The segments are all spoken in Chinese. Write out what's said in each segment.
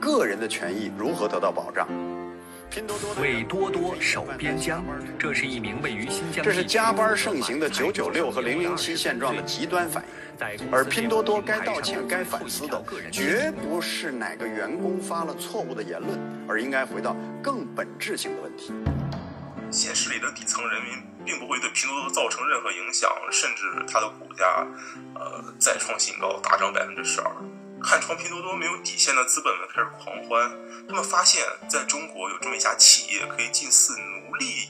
个人的权益如何得到保障？拼多多为多多守边疆，这是一名位于新疆。这是加班盛行的九九六和零零七现状的极端反应。而拼多多该道歉、该反思的，绝不是哪个员工发了错误的言论，而应该回到更本质性的问题。现实里的底层人民并不会对拼多多造成任何影响，甚至它的股价，呃，再创新高，大涨百分之十二。看穿拼多多没有底线的资本们开始狂欢，他们发现在中国有这么一家企业可以近似奴隶，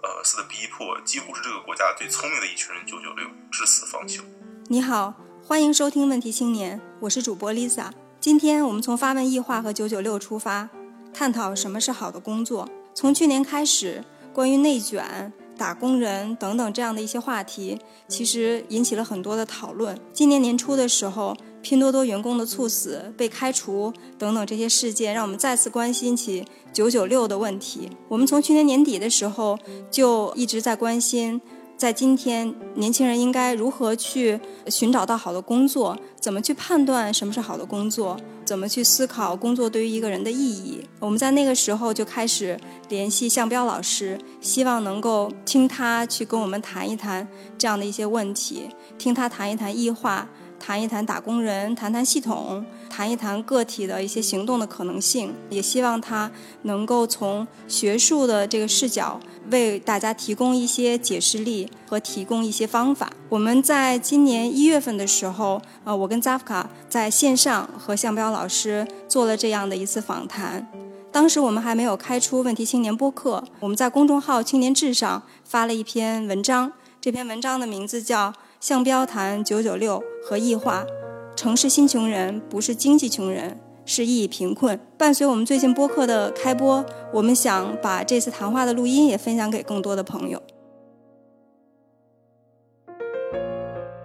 呃似的逼迫几乎是这个国家最聪明的一群人九九六至死方休。你好，欢迎收听问题青年，我是主播 Lisa。今天我们从发问异化和九九六出发，探讨什么是好的工作。从去年开始，关于内卷、打工人等等这样的一些话题，其实引起了很多的讨论。今年年初的时候。拼多多员工的猝死、被开除等等这些事件，让我们再次关心起“九九六”的问题。我们从去年年底的时候就一直在关心，在今天年轻人应该如何去寻找到好的工作，怎么去判断什么是好的工作，怎么去思考工作对于一个人的意义。我们在那个时候就开始联系向彪老师，希望能够听他去跟我们谈一谈这样的一些问题，听他谈一谈异化。谈一谈打工人，谈谈系统，谈一谈个体的一些行动的可能性，也希望他能够从学术的这个视角为大家提供一些解释力和提供一些方法。我们在今年一月份的时候，呃，我跟扎夫卡在线上和向彪老师做了这样的一次访谈。当时我们还没有开出问题青年播客，我们在公众号“青年志”上发了一篇文章，这篇文章的名字叫。向标谈九九六和异化，城市新穷人不是经济穷人，是意义贫困。伴随我们最近播客的开播，我们想把这次谈话的录音也分享给更多的朋友。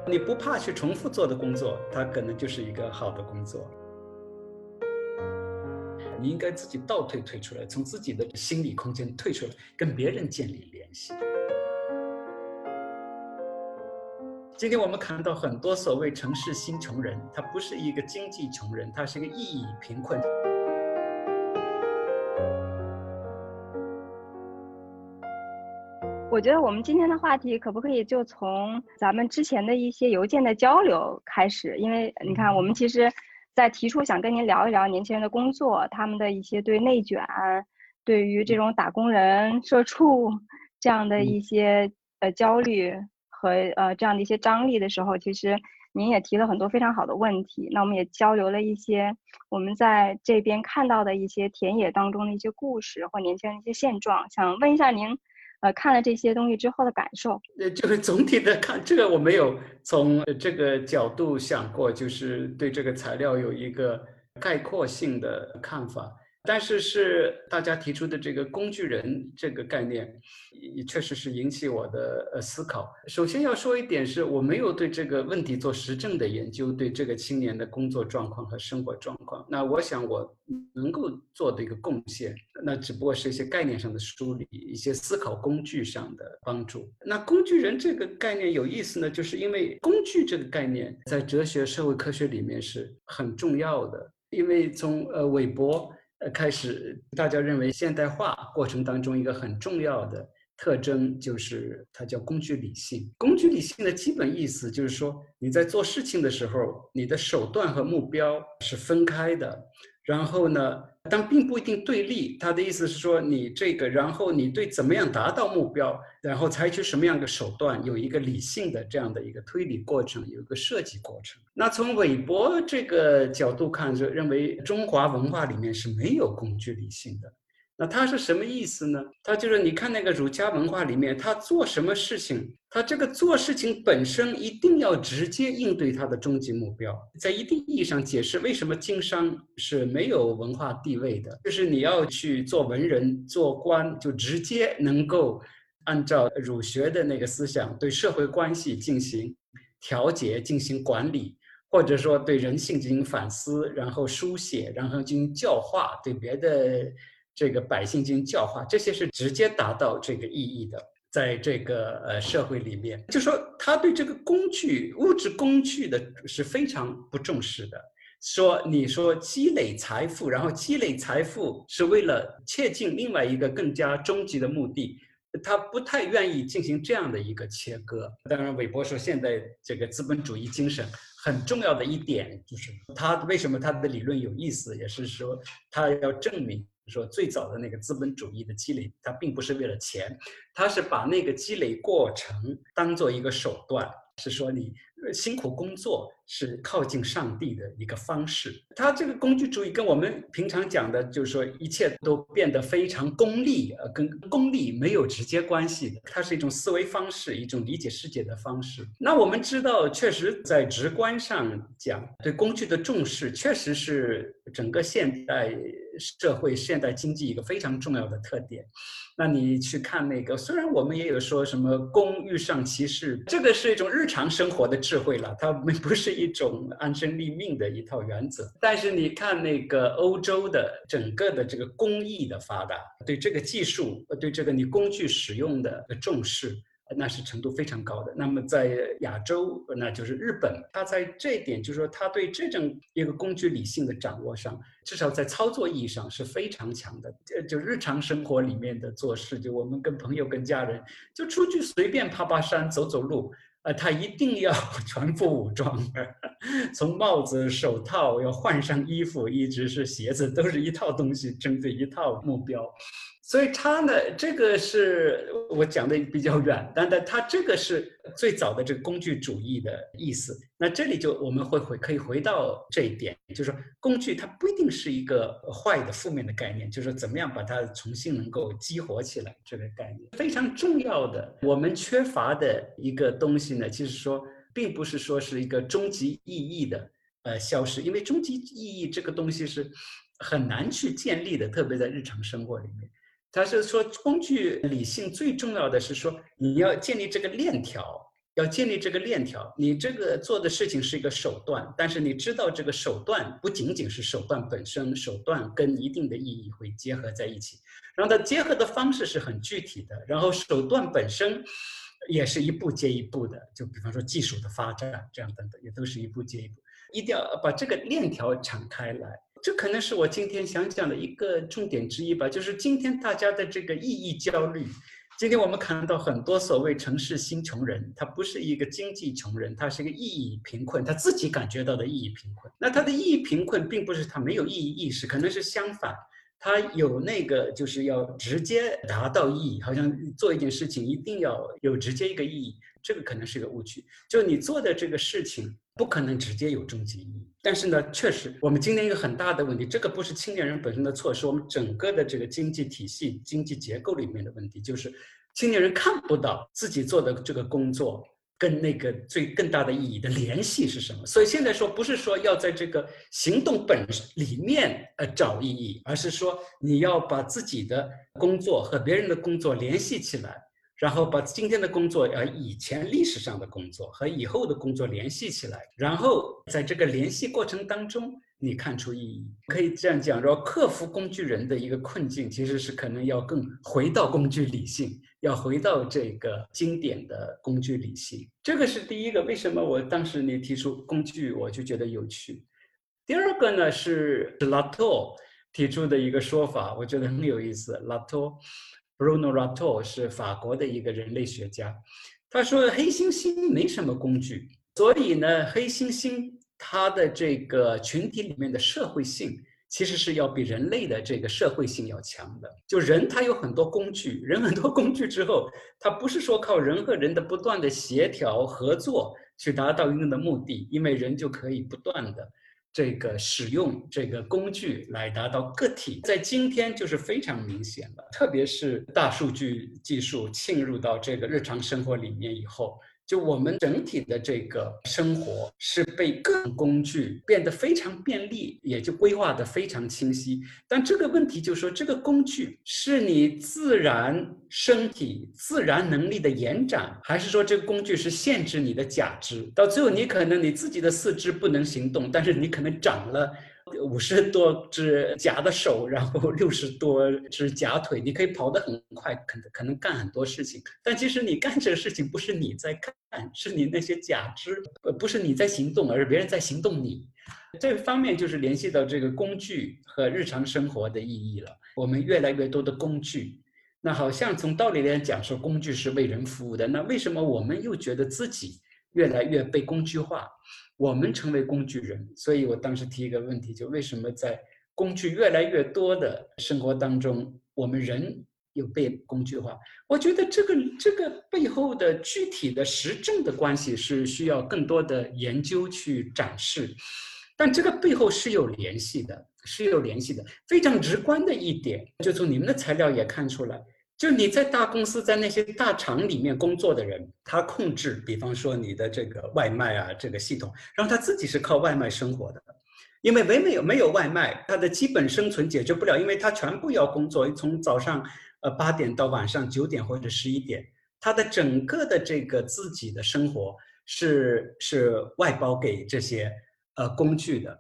你不怕去重复做的工作，它可能就是一个好的工作。你应该自己倒退退出来，从自己的心理空间退出来，跟别人建立联系。今天我们看到很多所谓城市新穷人，他不是一个经济穷人，他是一个意义贫困。我觉得我们今天的话题可不可以就从咱们之前的一些邮件的交流开始？因为你看，我们其实，在提出想跟您聊一聊年轻人的工作，他们的一些对内卷、对于这种打工人、社畜这样的一些呃焦虑。和呃这样的一些张力的时候，其实您也提了很多非常好的问题。那我们也交流了一些我们在这边看到的一些田野当中的一些故事或年轻人的一些现状。想问一下您，呃，看了这些东西之后的感受？呃，就是总体的看这个，我没有从这个角度想过，就是对这个材料有一个概括性的看法。但是是大家提出的这个工具人这个概念，也确实是引起我的呃思考。首先要说一点是，我没有对这个问题做实证的研究，对这个青年的工作状况和生活状况。那我想我能够做的一个贡献，那只不过是一些概念上的梳理，一些思考工具上的帮助。那工具人这个概念有意思呢，就是因为工具这个概念在哲学、社会科学里面是很重要的，因为从呃韦伯。开始大家认为现代化过程当中一个很重要的特征就是它叫工具理性。工具理性的基本意思就是说，你在做事情的时候，你的手段和目标是分开的。然后呢？但并不一定对立。他的意思是说，你这个，然后你对怎么样达到目标，然后采取什么样的手段，有一个理性的这样的一个推理过程，有一个设计过程。那从韦伯这个角度看，就认为中华文化里面是没有工具理性的。那他是什么意思呢？他就是你看那个儒家文化里面，他做什么事情，他这个做事情本身一定要直接应对他的终极目标。在一定意义上解释为什么经商是没有文化地位的，就是你要去做文人、做官，就直接能够按照儒学的那个思想对社会关系进行调节、进行管理，或者说对人性进行反思，然后书写，然后进行教化，对别的。这个百姓进行教化，这些是直接达到这个意义的。在这个呃社会里面，就说他对这个工具、物质工具的是非常不重视的。说你说积累财富，然后积累财富是为了切近另外一个更加终极的目的。他不太愿意进行这样的一个切割。当然，韦伯说，现在这个资本主义精神很重要的一点就是，他为什么他的理论有意思，也是说他要证明说，最早的那个资本主义的积累，它并不是为了钱，它是把那个积累过程当做一个手段，是说你。辛苦工作是靠近上帝的一个方式。他这个工具主义跟我们平常讲的，就是说一切都变得非常功利，呃，跟功利没有直接关系的。它是一种思维方式，一种理解世界的方式。那我们知道，确实在直观上讲，对工具的重视，确实是整个现代社会、现代经济一个非常重要的特点。那你去看那个，虽然我们也有说什么“工欲上其事”，这个是一种日常生活的智慧了，它们不是一种安身立命的一套原则。但是你看那个欧洲的整个的这个工艺的发达，对这个技术，对这个你工具使用的重视。那是程度非常高的。那么在亚洲，那就是日本，它在这一点，就是说，它对这种一个工具理性的掌握上，至少在操作意义上是非常强的。呃，就日常生活里面的做事，就我们跟朋友、跟家人，就出去随便爬爬山、走走路，啊，他一定要 全副武装，从帽子、手套，要换上衣服，一直是鞋子，都是一套东西，针对一套目标。所以他呢，这个是我讲的比较远，但但他这个是最早的这个工具主义的意思。那这里就我们会回可以回到这一点，就是说工具它不一定是一个坏的负面的概念，就是怎么样把它重新能够激活起来这个概念非常重要的。我们缺乏的一个东西呢，其实说并不是说是一个终极意义的呃消失，因为终极意义这个东西是很难去建立的，特别在日常生活里面。他是说，工具理性最重要的是说，你要建立这个链条，要建立这个链条。你这个做的事情是一个手段，但是你知道这个手段不仅仅是手段本身，手段跟一定的意义会结合在一起，然后它结合的方式是很具体的，然后手段本身也是一步接一步的。就比方说技术的发展，这样等等，也都是一步接一步，一定要把这个链条敞开来。这可能是我今天想讲的一个重点之一吧，就是今天大家的这个意义焦虑。今天我们看到很多所谓城市新穷人，他不是一个经济穷人，他是一个意义贫困，他自己感觉到的意义贫困。那他的意义贫困，并不是他没有意义意识，可能是相反，他有那个就是要直接达到意义，好像做一件事情一定要有直接一个意义，这个可能是一个误区。就你做的这个事情。不可能直接有终极意义，但是呢，确实，我们今天一个很大的问题，这个不是青年人本身的错，是我们整个的这个经济体系、经济结构里面的问题，就是青年人看不到自己做的这个工作跟那个最更大的意义的联系是什么。所以现在说，不是说要在这个行动本里面呃找意义，而是说你要把自己的工作和别人的工作联系起来。然后把今天的工作，呃，以前历史上的工作和以后的工作联系起来，然后在这个联系过程当中，你看出意义。可以这样讲，说克服工具人的一个困境，其实是可能要更回到工具理性，要回到这个经典的工具理性。这个是第一个。为什么我当时你提出工具，我就觉得有趣。第二个呢是拉托提出的一个说法，我觉得很有意思。拉托。Bruno Rato 是法国的一个人类学家，他说黑猩猩没什么工具，所以呢，黑猩猩它的这个群体里面的社会性其实是要比人类的这个社会性要强的。就人他有很多工具，人很多工具之后，他不是说靠人和人的不断的协调合作去达到一定的目的，因为人就可以不断的。这个使用这个工具来达到个体，在今天就是非常明显了，特别是大数据技术侵入到这个日常生活里面以后。就我们整体的这个生活是被各种工具变得非常便利，也就规划的非常清晰。但这个问题就是说，这个工具是你自然身体自然能力的延展，还是说这个工具是限制你的假肢？到最后，你可能你自己的四肢不能行动，但是你可能长了。五十多只假的手，然后六十多只假腿，你可以跑得很快，可能可能干很多事情。但其实你干这个事情不是你在干，是你那些假肢，不是你在行动，而是别人在行动你。这方面就是联系到这个工具和日常生活的意义了。我们越来越多的工具，那好像从道理来讲说工具是为人服务的，那为什么我们又觉得自己越来越被工具化？我们成为工具人，所以我当时提一个问题，就为什么在工具越来越多的生活当中，我们人有被工具化？我觉得这个这个背后的具体的实证的关系是需要更多的研究去展示，但这个背后是有联系的，是有联系的。非常直观的一点，就从你们的材料也看出来。就你在大公司，在那些大厂里面工作的人，他控制，比方说你的这个外卖啊，这个系统，然后他自己是靠外卖生活的，因为没没有没有外卖，他的基本生存解决不了，因为他全部要工作，从早上呃八点到晚上九点或者十一点，他的整个的这个自己的生活是是外包给这些呃工具的，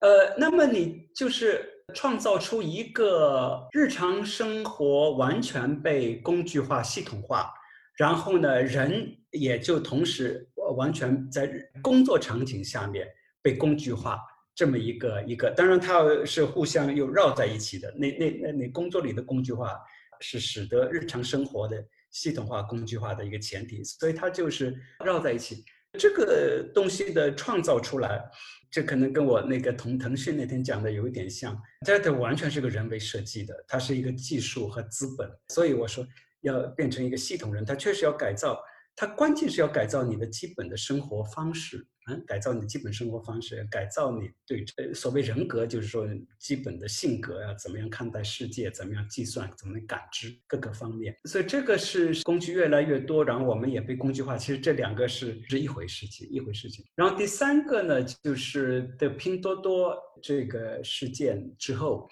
呃，那么你就是。创造出一个日常生活完全被工具化、系统化，然后呢，人也就同时完全在工作场景下面被工具化，这么一个一个，当然它是互相又绕在一起的。那那那那工作里的工具化是使得日常生活的系统化、工具化的一个前提，所以它就是绕在一起。这个东西的创造出来。这可能跟我那个同腾讯那天讲的有一点像，这它完全是个人为设计的，它是一个技术和资本，所以我说要变成一个系统人，它确实要改造。它关键是要改造你的基本的生活方式，嗯，改造你基本生活方式，改造你对所谓人格，就是说基本的性格啊，怎么样看待世界，怎么样计算，怎么感知各个方面。所以这个是工具越来越多，然后我们也被工具化。其实这两个是是一回事情，一回事情。然后第三个呢，就是的拼多多这个事件之后，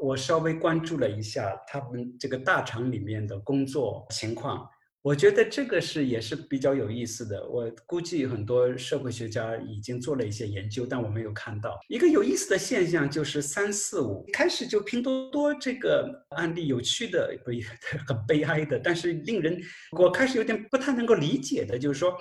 我稍微关注了一下他们这个大厂里面的工作情况。我觉得这个是也是比较有意思的。我估计很多社会学家已经做了一些研究，但我没有看到一个有意思的现象，就是三四五开始就拼多多这个案例有趣的不 很悲哀的，但是令人我开始有点不太能够理解的，就是说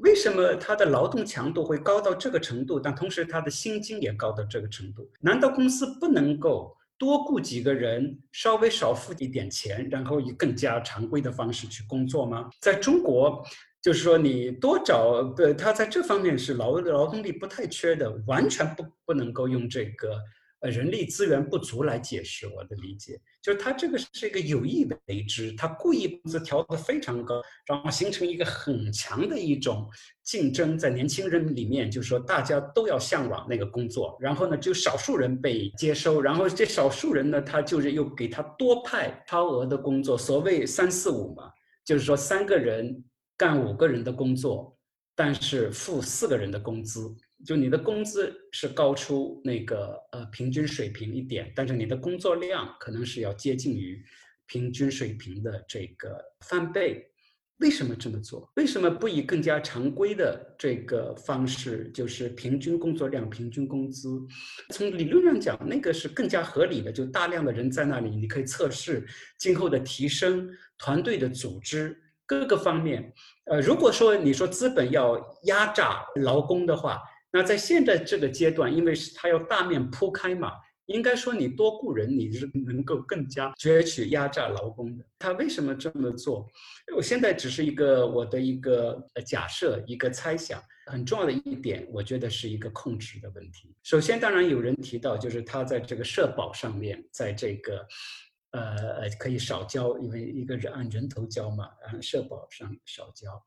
为什么他的劳动强度会高到这个程度，但同时他的薪金也高到这个程度？难道公司不能够？多雇几个人，稍微少付一点钱，然后以更加常规的方式去工作吗？在中国，就是说你多找，呃，他在这方面是劳劳动力不太缺的，完全不不能够用这个。呃，人力资源不足来解释我的理解，就是他这个是一个有意为之，他故意工资调得非常高，然后形成一个很强的一种竞争，在年轻人里面，就是说大家都要向往那个工作，然后呢，就少数人被接收，然后这少数人呢，他就是又给他多派超额的工作，所谓三四五嘛，就是说三个人干五个人的工作，但是付四个人的工资。就你的工资是高出那个呃平均水平一点，但是你的工作量可能是要接近于平均水平的这个翻倍。为什么这么做？为什么不以更加常规的这个方式，就是平均工作量、平均工资？从理论上讲，那个是更加合理的。就大量的人在那里，你可以测试今后的提升、团队的组织各个方面。呃，如果说你说资本要压榨劳工的话，那在现在这个阶段，因为是它要大面铺开嘛，应该说你多雇人，你是能够更加攫取压榨劳工的。他为什么这么做？我现在只是一个我的一个假设，一个猜想。很重要的一点，我觉得是一个控制的问题。首先，当然有人提到，就是他在这个社保上面，在这个呃可以少交，因为一个人按人头交嘛，按社保上少交。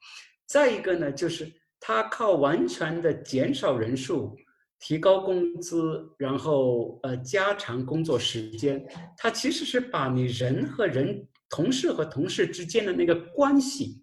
再一个呢，就是。他靠完全的减少人数、提高工资，然后呃加长工作时间，他其实是把你人和人、同事和同事之间的那个关系，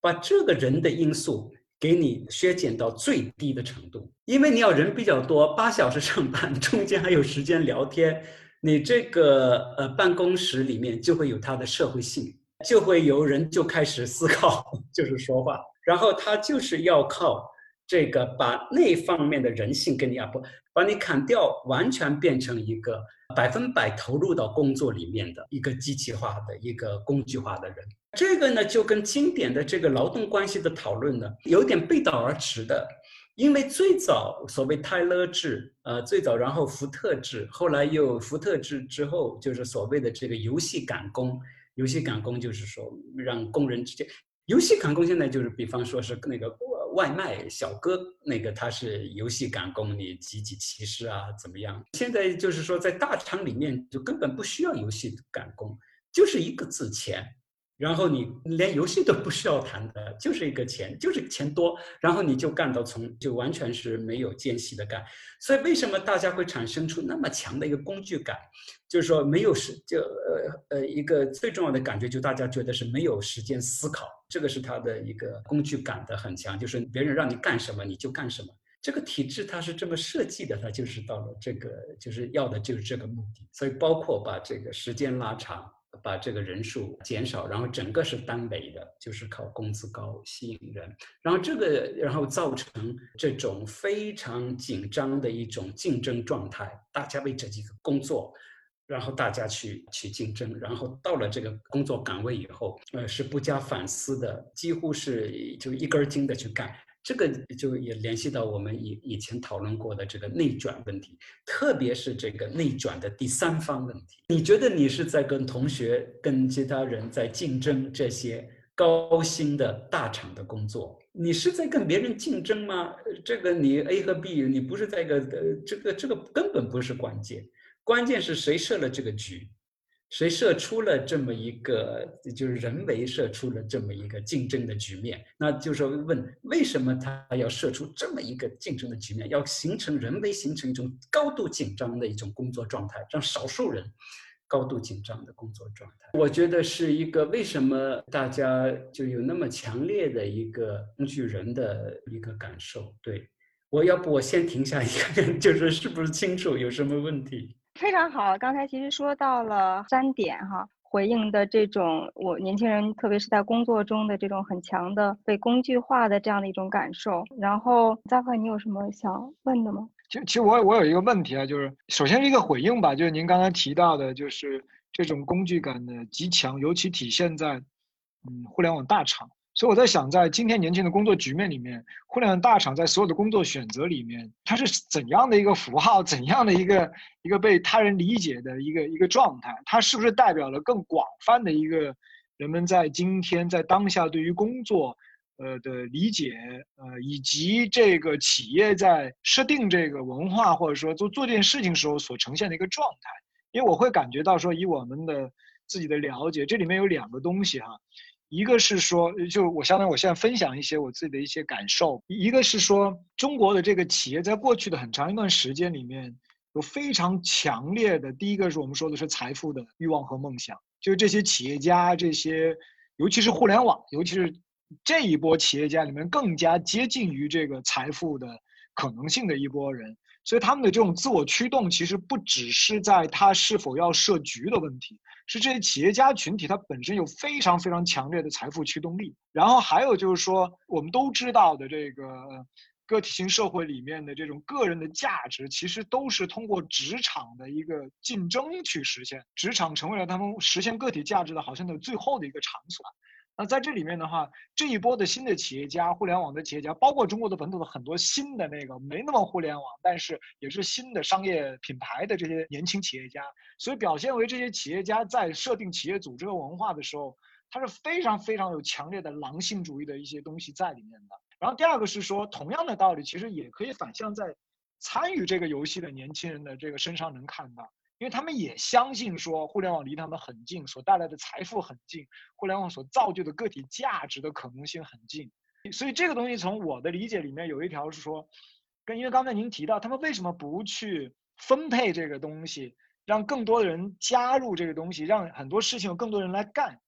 把这个人的因素给你削减到最低的程度。因为你要人比较多，八小时上班，中间还有时间聊天，你这个呃办公室里面就会有它的社会性，就会有人就开始思考，就是说话。然后他就是要靠这个把那方面的人性给你啊不把你砍掉，完全变成一个百分百投入到工作里面的一个机器化的一个工具化的人。这个呢，就跟经典的这个劳动关系的讨论呢，有点背道而驰的。因为最早所谓泰勒制，呃，最早然后福特制，后来又福特制之后，就是所谓的这个游戏赶工。游戏赶工就是说让工人直接，游戏赶工现在就是比方说是那个外卖小哥，那个他是游戏赶工，你几几骑士啊怎么样？现在就是说在大厂里面就根本不需要游戏赶工，就是一个字钱。然后你连游戏都不需要谈的，就是一个钱，就是钱多，然后你就干到从就完全是没有间隙的干。所以为什么大家会产生出那么强的一个工具感？就是说没有时就呃呃一个最重要的感觉，就大家觉得是没有时间思考，这个是他的一个工具感的很强，就是别人让你干什么你就干什么。这个体制它是这么设计的，它就是到了这个就是要的就是这个目的。所以包括把这个时间拉长。把这个人数减少，然后整个是单维的，就是靠工资高吸引人，然后这个然后造成这种非常紧张的一种竞争状态，大家为这几个工作，然后大家去去竞争，然后到了这个工作岗位以后，呃，是不加反思的，几乎是就一根筋的去干。这个就也联系到我们以以前讨论过的这个内卷问题，特别是这个内卷的第三方问题。你觉得你是在跟同学、跟其他人在竞争这些高薪的大厂的工作？你是在跟别人竞争吗？这个你 A 和 B，你不是在一个呃，这个这个根本不是关键，关键是谁设了这个局。谁设出了这么一个，就是人为设出了这么一个竞争的局面？那就是问，为什么他要设出这么一个竞争的局面，要形成人为形成一种高度紧张的一种工作状态，让少数人高度紧张的工作状态？我觉得是一个为什么大家就有那么强烈的一个工具人的一个感受？对我要不我先停下一个，就是是不是清楚有什么问题？非常好，刚才其实说到了三点哈，回应的这种我年轻人，特别是在工作中的这种很强的被工具化的这样的一种感受。然后，扎克，你有什么想问的吗？其实，其实我我有一个问题啊，就是首先是一个回应吧，就是您刚才提到的，就是这种工具感的极强，尤其体现在嗯互联网大厂。所以我在想，在今天年轻的工作局面里面，互联网大厂在所有的工作选择里面，它是怎样的一个符号，怎样的一个一个被他人理解的一个一个状态？它是不是代表了更广泛的一个人们在今天在当下对于工作，呃的理解，呃以及这个企业在设定这个文化或者说做做这件事情时候所呈现的一个状态？因为我会感觉到说，以我们的自己的了解，这里面有两个东西哈。一个是说，就我相当于我现在分享一些我自己的一些感受。一个是说，中国的这个企业在过去的很长一段时间里面，有非常强烈的。第一个是我们说的是财富的欲望和梦想，就是这些企业家，这些尤其是互联网，尤其是这一波企业家里面更加接近于这个财富的可能性的一波人。所以他们的这种自我驱动，其实不只是在他是否要设局的问题。是这些企业家群体，它本身有非常非常强烈的财富驱动力。然后还有就是说，我们都知道的这个个体型社会里面的这种个人的价值，其实都是通过职场的一个竞争去实现。职场成为了他们实现个体价值的好像的最后的一个场所。那在这里面的话，这一波的新的企业家，互联网的企业家，包括中国的本土的很多新的那个没那么互联网，但是也是新的商业品牌的这些年轻企业家，所以表现为这些企业家在设定企业组织和文化的时候，他是非常非常有强烈的狼性主义的一些东西在里面的。然后第二个是说，同样的道理，其实也可以反向在参与这个游戏的年轻人的这个身上能看到。因为他们也相信说，互联网离他们很近，所带来的财富很近，互联网所造就的个体价值的可能性很近，所以这个东西从我的理解里面有一条是说，跟因为刚才您提到他们为什么不去分配这个东西，让更多的人加入这个东西，让很多事情有更多人来干，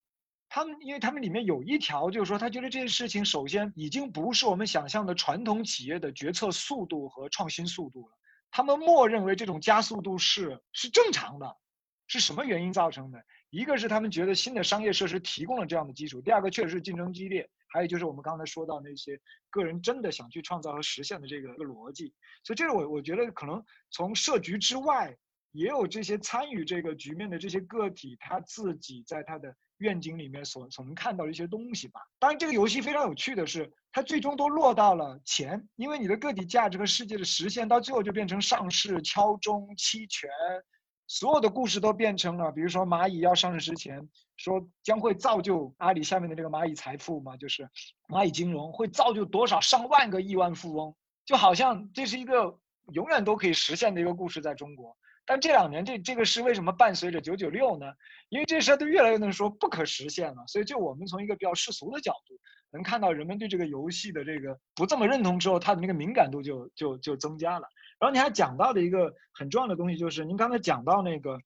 他们因为他们里面有一条就是说，他觉得这件事情首先已经不是我们想象的传统企业的决策速度和创新速度了。他们默认为这种加速度是是正常的，是什么原因造成的？一个是他们觉得新的商业设施提供了这样的基础，第二个确实是竞争激烈，还有就是我们刚才说到那些个人真的想去创造和实现的这个逻辑。所以这个我我觉得可能从设局之外，也有这些参与这个局面的这些个体，他自己在他的愿景里面所所能看到的一些东西吧。当然，这个游戏非常有趣的是，它最终都落到了钱，因为你的个体价值和世界的实现，到最后就变成上市、敲钟、期权，所有的故事都变成了，比如说蚂蚁要上市之前说将会造就阿里下面的这个蚂蚁财富嘛，就是蚂蚁金融会造就多少上万个亿万富翁，就好像这是一个永远都可以实现的一个故事，在中国。但这两年这这个事为什么伴随着九九六呢？因为这事儿都越来越能说不可实现了，所以就我们从一个比较世俗的角度，能看到人们对这个游戏的这个不这么认同之后，他的那个敏感度就就就增加了。然后你还讲到的一个很重要的东西，就是您刚才讲到那个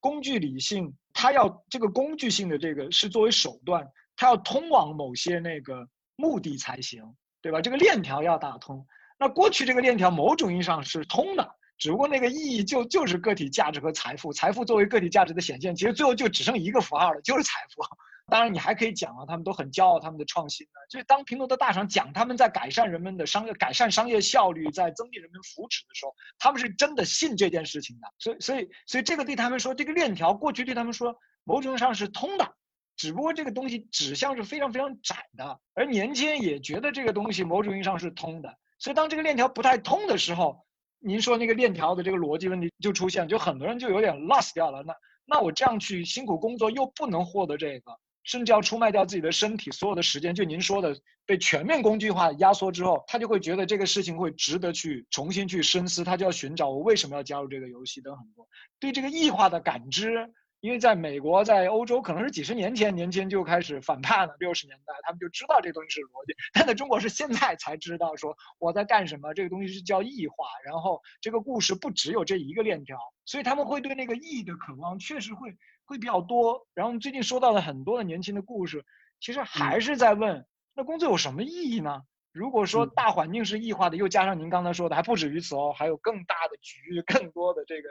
工具理性，它要这个工具性的这个是作为手段，它要通往某些那个目的才行，对吧？这个链条要打通。那过去这个链条某种意义上是通的。只不过那个意义就就是个体价值和财富，财富作为个体价值的显现，其实最后就只剩一个符号了，就是财富。当然，你还可以讲啊，他们都很骄傲他们的创新呢。就是当拼多多大厂讲他们在改善人们的商业、改善商业效率，在增进人们福祉的时候，他们是真的信这件事情的。所以，所以，所以这个对他们说，这个链条过去对他们说，某种意义上是通的，只不过这个东西指向是非常非常窄的，而年轻人也觉得这个东西某种意义上是通的。所以，当这个链条不太通的时候，您说那个链条的这个逻辑问题就出现，就很多人就有点 lost 掉了。那那我这样去辛苦工作又不能获得这个，甚至要出卖掉自己的身体，所有的时间，就您说的被全面工具化压缩之后，他就会觉得这个事情会值得去重新去深思，他就要寻找我为什么要加入这个游戏等很多对这个异化的感知。因为在美国，在欧洲，可能是几十年前，年轻人就开始反叛了。六十年代，他们就知道这东西是逻辑，但在中国是现在才知道，说我在干什么。这个东西是叫异化，然后这个故事不只有这一个链条，所以他们会对那个意义的渴望确实会会比较多。然后最近收到了很多的年轻的故事，其实还是在问，那工作有什么意义呢？如果说大环境是异化的，又加上您刚才说的，还不止于此哦，还有更大的局，更多的这个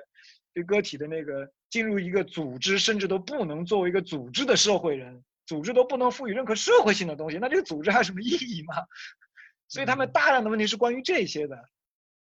对个体的那个进入一个组织，甚至都不能作为一个组织的社会人，组织都不能赋予任何社会性的东西，那这个组织还有什么意义吗？所以他们大量的问题是关于这些的，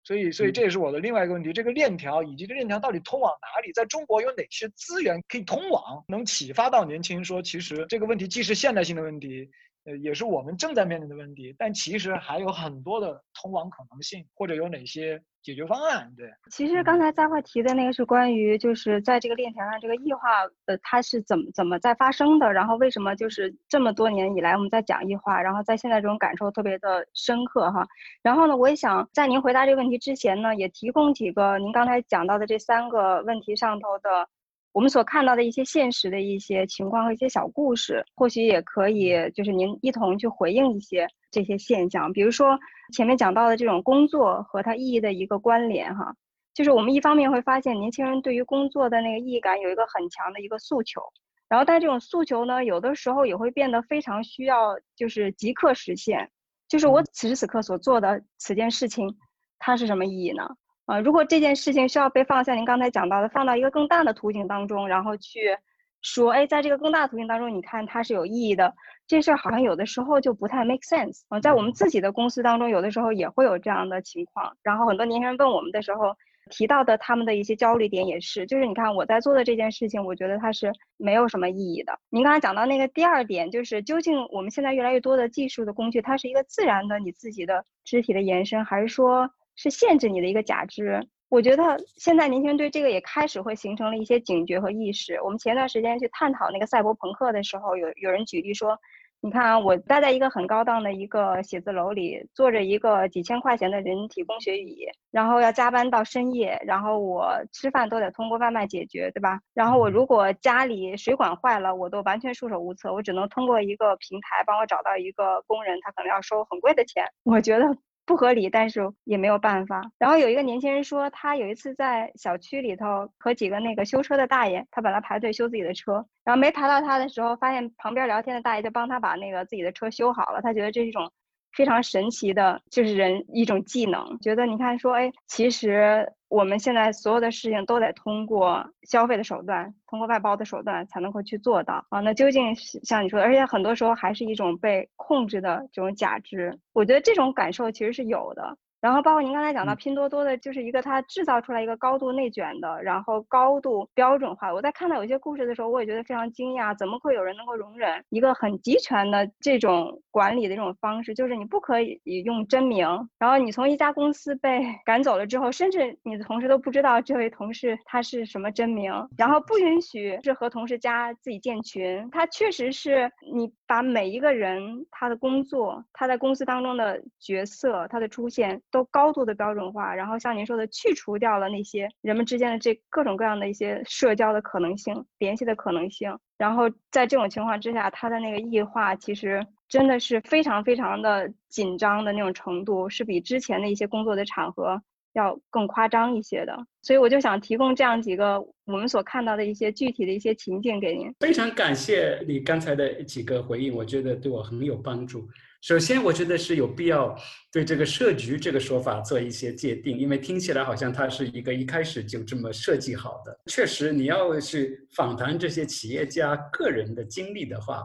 所以所以这也是我的另外一个问题，这个链条以及这链条到底通往哪里，在中国有哪些资源可以通往，能启发到年轻人说，其实这个问题既是现代性的问题。呃，也是我们正在面临的问题，但其实还有很多的通往可能性，或者有哪些解决方案？对，其实刚才嘉慧提的那个是关于，就是在这个链条上，这个异化，呃，它是怎么怎么在发生的？然后为什么就是这么多年以来我们在讲异化，然后在现在这种感受特别的深刻哈？然后呢，我也想在您回答这个问题之前呢，也提供几个您刚才讲到的这三个问题上头的。我们所看到的一些现实的一些情况和一些小故事，或许也可以就是您一同去回应一些这些现象。比如说前面讲到的这种工作和它意义的一个关联，哈，就是我们一方面会发现年轻人对于工作的那个意义感有一个很强的一个诉求，然后但这种诉求呢，有的时候也会变得非常需要就是即刻实现，就是我此时此刻所做的此件事情，它是什么意义呢？啊，如果这件事情需要被放下您刚才讲到的，放到一个更大的图景当中，然后去说，哎，在这个更大的图景当中，你看它是有意义的，这事儿好像有的时候就不太 make sense。啊，在我们自己的公司当中，有的时候也会有这样的情况。然后很多年轻人问我们的时候，提到的他们的一些焦虑点也是，就是你看我在做的这件事情，我觉得它是没有什么意义的。您刚才讲到那个第二点，就是究竟我们现在越来越多的技术的工具，它是一个自然的你自己的肢体的延伸，还是说？是限制你的一个假肢，我觉得现在年轻人对这个也开始会形成了一些警觉和意识。我们前段时间去探讨那个赛博朋克的时候，有有人举例说，你看啊，我待在一个很高档的一个写字楼里，坐着一个几千块钱的人体工学椅，然后要加班到深夜，然后我吃饭都得通过外卖解决，对吧？然后我如果家里水管坏了，我都完全束手无策，我只能通过一个平台帮我找到一个工人，他可能要收很贵的钱。我觉得。不合理，但是也没有办法。然后有一个年轻人说，他有一次在小区里头和几个那个修车的大爷，他本来排队修自己的车，然后没排到他的时候，发现旁边聊天的大爷就帮他把那个自己的车修好了。他觉得这是一种。非常神奇的，就是人一种技能。觉得你看说，哎，其实我们现在所有的事情都得通过消费的手段，通过外包的手段才能够去做到啊。那究竟像你说的，而且很多时候还是一种被控制的这种假肢。我觉得这种感受其实是有的。然后包括您刚才讲到拼多多的，就是一个它制造出来一个高度内卷的，然后高度标准化。我在看到有些故事的时候，我也觉得非常惊讶，怎么会有人能够容忍一个很集权的这种管理的这种方式？就是你不可以用真名，然后你从一家公司被 赶走了之后，甚至你的同事都不知道这位同事他是什么真名，然后不允许是和同事加自己建群。他确实是你把每一个人他的工作，他在公司当中的角色，他的出现都高度的标准化，然后像您说的，去除掉了那些人们之间的这各种各样的一些社交的可能性、联系的可能性。然后在这种情况之下，他的那个异化其实真的是非常非常的紧张的那种程度，是比之前的一些工作的场合要更夸张一些的。所以我就想提供这样几个我们所看到的一些具体的一些情境给您。非常感谢你刚才的几个回应，我觉得对我很有帮助。首先，我觉得是有必要对这个设局这个说法做一些界定，因为听起来好像它是一个一开始就这么设计好的。确实，你要去访谈这些企业家个人的经历的话，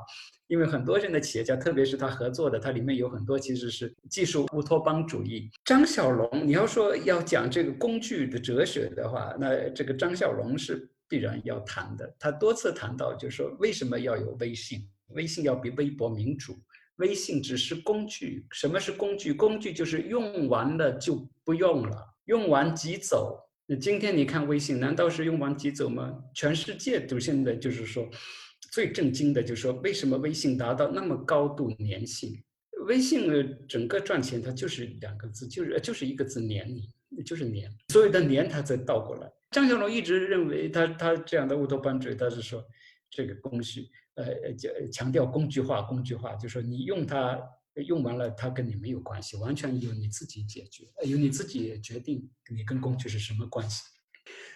因为很多人的企业家，特别是他合作的，它里面有很多其实是技术乌托邦主义。张小龙，你要说要讲这个工具的哲学的话，那这个张小龙是必然要谈的。他多次谈到，就是说为什么要有微信？微信要比微博民主。微信只是工具，什么是工具？工具就是用完了就不用了，用完即走。那今天你看微信，难道是用完即走吗？全世界都现在就是说，最震惊的就是说，为什么微信达到那么高度粘性？微信整个赚钱，它就是两个字，就是就是一个字粘你，就是粘。所有的粘，它再倒过来。张小龙一直认为他他这样的乌托邦主义，他是说这个工具。呃，讲强调工具化，工具化，就说你用它用完了，它跟你没有关系，完全由你自己解决，由你自己决定你跟工具是什么关系。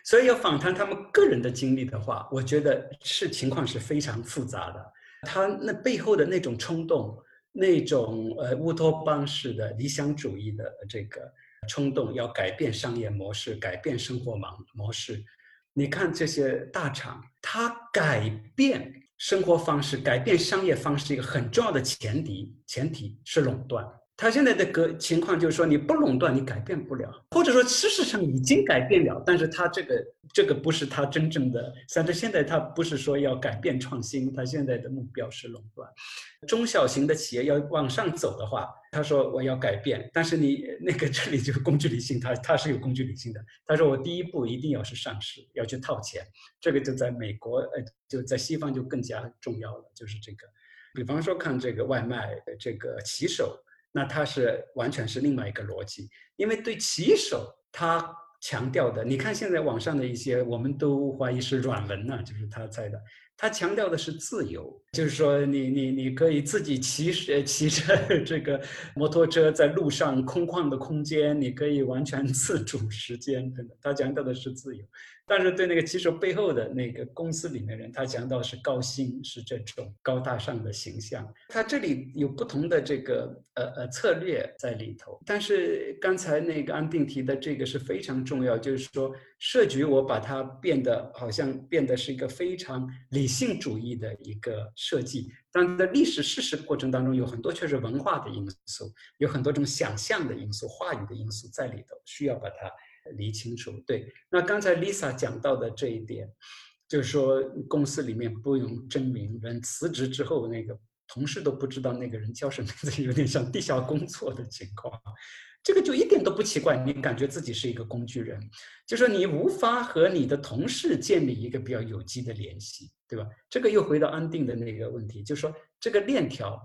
所以要访谈他们个人的经历的话，我觉得是情况是非常复杂的。他那背后的那种冲动，那种呃乌托邦式的理想主义的这个冲动，要改变商业模式，改变生活模模式。你看这些大厂，它改变。生活方式改变商业方式一个很重要的前提，前提是垄断。他现在的个情况就是说，你不垄断，你改变不了，或者说事实上已经改变了，但是他这个这个不是他真正的，甚至现在他不是说要改变创新，他现在的目标是垄断。中小型的企业要往上走的话，他说我要改变，但是你那个 这里就是工具理性，他他是有工具理性的。他说我第一步一定要是上市，要去套钱，这个就在美国呃就在西方就更加重要了，就是这个，比方说看这个外卖这个骑手。那他是完全是另外一个逻辑，因为对棋手他强调的，你看现在网上的一些，我们都怀疑是软文呢，就是他在的。他强调的是自由，就是说你你你可以自己骑着 骑着这个摩托车在路上空旷的空间，你可以完全 自主时间等等。他强调的是自由，但是对那个骑手背后的那个公司里面人，他强调是高薪，是这种高大上的形象。他这里有不同的这个呃呃策略在里头。但是刚才那个安定提的这个是非常重要，就是说。设局，我把它变得好像变得是一个非常理性主义的一个设计，但在历史事实过程当中，有很多却是文化的因素，有很多种想象的因素、话语的因素在里头，需要把它理清楚。对，那刚才 Lisa 讲到的这一点，就是说公司里面不用真名，人辞职之后，那个同事都不知道那个人叫什么名字，有点像地下工作的情况。这个就一点都不奇怪，你感觉自己是一个工具人，就说你无法和你的同事建立一个比较有机的联系，对吧？这个又回到安定的那个问题，就说这个链条，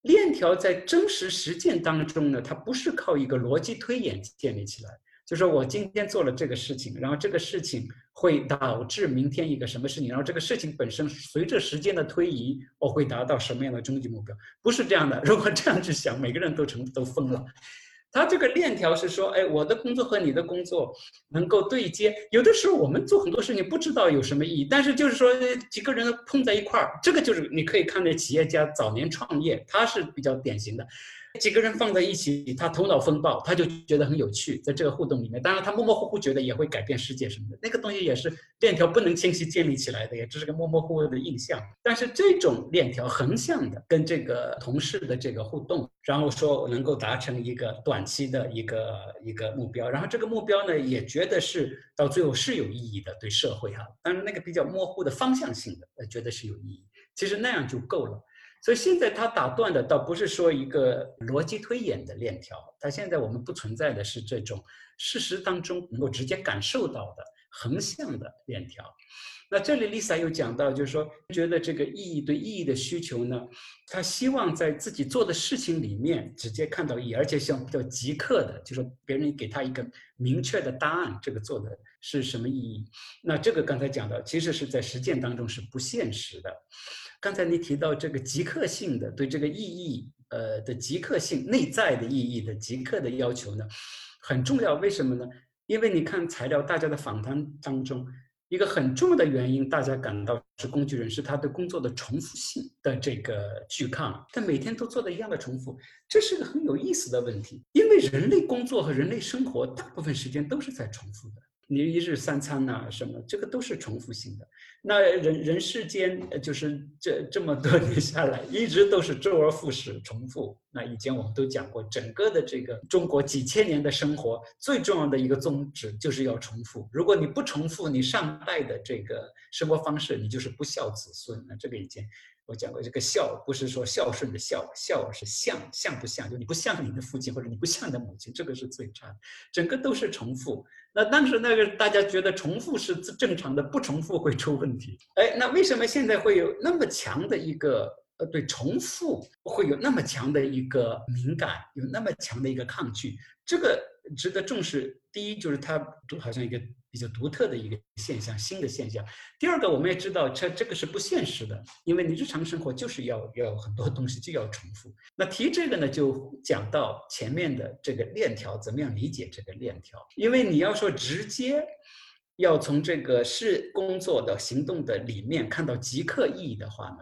链条在真实实践当中呢，它不是靠一个逻辑推演建立起来，就说我今天做了这个事情，然后这个事情会导致明天一个什么事情，然后这个事情本身随着时间的推移，我会达到什么样的终极目标？不是这样的。如果这样去想，每个人都成都疯了。他这个链条是说，哎，我的工作和你的工作能够对接。有的时候我们做很多事情不知道有什么意义，但是就是说几个人碰在一块儿，这个就是你可以看那企业家早年创业，他是比较典型的。几个人放在一起，他头脑风暴，他就觉得很有趣，在这个互动里面，当然他模模糊糊觉得也会改变世界什么的，那个东西也是链条不能清晰建立起来的，也只是个模模糊糊的印象。但是这种链条横向的跟这个同事的这个互动，然后说能够达成一个短期的一个一个目标，然后这个目标呢也觉得是到最后是有意义的，对社会哈，但是那个比较模糊的方向性的，呃，觉得是有意义。其实那样就够了，所以现在他打断的倒不是说一个逻辑推演的链条，他现在我们不存在的是这种事实当中能够直接感受到的横向的链条。那这里 Lisa 又讲到，就是说觉得这个意义对意义的需求呢，他希望在自己做的事情里面直接看到意义，而且像比较即刻的，就说别人给他一个明确的答案，这个做的是什么意义？那这个刚才讲到，其实是在实践当中是不现实的。刚才你提到这个即刻性的对这个意义，呃的即刻性内在的意义的即刻的要求呢，很重要。为什么呢？因为你看材料，大家的访谈当中，一个很重要的原因，大家感到是工具人是他对工作的重复性的这个拒抗，他每天都做的一样的重复，这是个很有意思的问题。因为人类工作和人类生活大部分时间都是在重复的。你一日三餐呐，什么这个都是重复性的。那人人世间就是这这么多年下来，一直都是周而复始重复。那以前我们都讲过，整个的这个中国几千年的生活，最重要的一个宗旨就是要重复。如果你不重复，你上代的这个生活方式，你就是不孝子孙。那这个以前。我讲过，这个孝不是说孝顺的孝，孝是像像不像，就你不像你的父亲或者你不像你的母亲，这个是最差的。整个都是重复。那当时那个大家觉得重复是正常的，不重复会出问题。哎，那为什么现在会有那么强的一个呃对重复会有那么强的一个敏感，有那么强的一个抗拒？这个值得重视。第一就是它好像一个。比较独特的一个现象，新的现象。第二个，我们也知道，这这个是不现实的，因为你日常生活就是要要很多东西就要重复。那提这个呢，就讲到前面的这个链条，怎么样理解这个链条？因为你要说直接要从这个是工作的行动的里面看到即刻意义的话呢？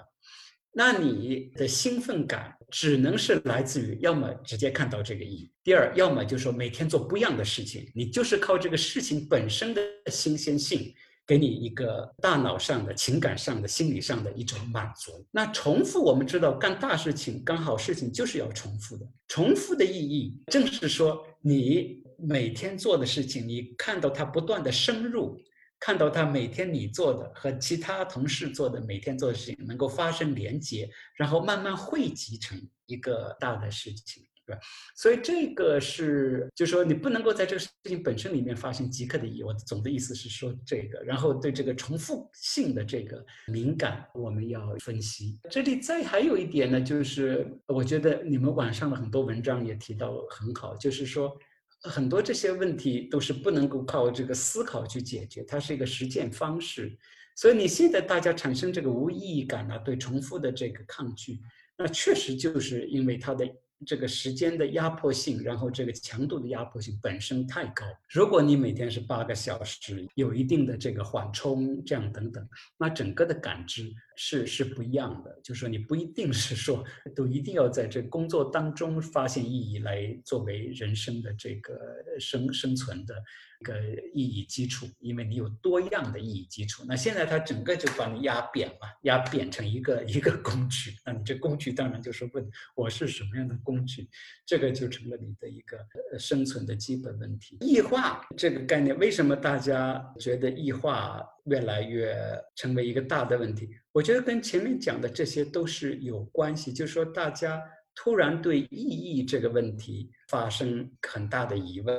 那你的兴奋感只能是来自于，要么直接看到这个意义，第二，要么就是说每天做不一样的事情，你就是靠这个事情本身的新鲜性，给你一个大脑上的、情感上的、心理上的一种满足。那重复，我们知道干大事情、干好事情就是要重复的。重复的意义，正是说你每天做的事情，你看到它不断的深入。看到他每天你做的和其他同事做的每天做的事情能够发生连接，然后慢慢汇集成一个大的事情，对吧？所以这个是，就是说你不能够在这个事情本身里面发生即刻的意义。我总的意思是说这个，然后对这个重复性的这个敏感，我们要分析。这里再还有一点呢，就是我觉得你们网上的很多文章也提到很好，就是说。很多这些问题都是不能够靠这个思考去解决，它是一个实践方式。所以你现在大家产生这个无意义感啊，对重复的这个抗拒，那确实就是因为它的。这个时间的压迫性，然后这个强度的压迫性本身太高。如果你每天是八个小时，有一定的这个缓冲，这样等等，那整个的感知是是不一样的。就是说，你不一定是说都一定要在这工作当中发现意义来作为人生的这个生生存的。一个意义基础，因为你有多样的意义基础。那现在它整个就把你压扁了，压扁成一个一个工具。那你这工具当然就是问我是什么样的工具，这个就成了你的一个生存的基本问题。异化这个概念，为什么大家觉得异化越来越成为一个大的问题？我觉得跟前面讲的这些都是有关系。就是说，大家突然对意义这个问题发生很大的疑问。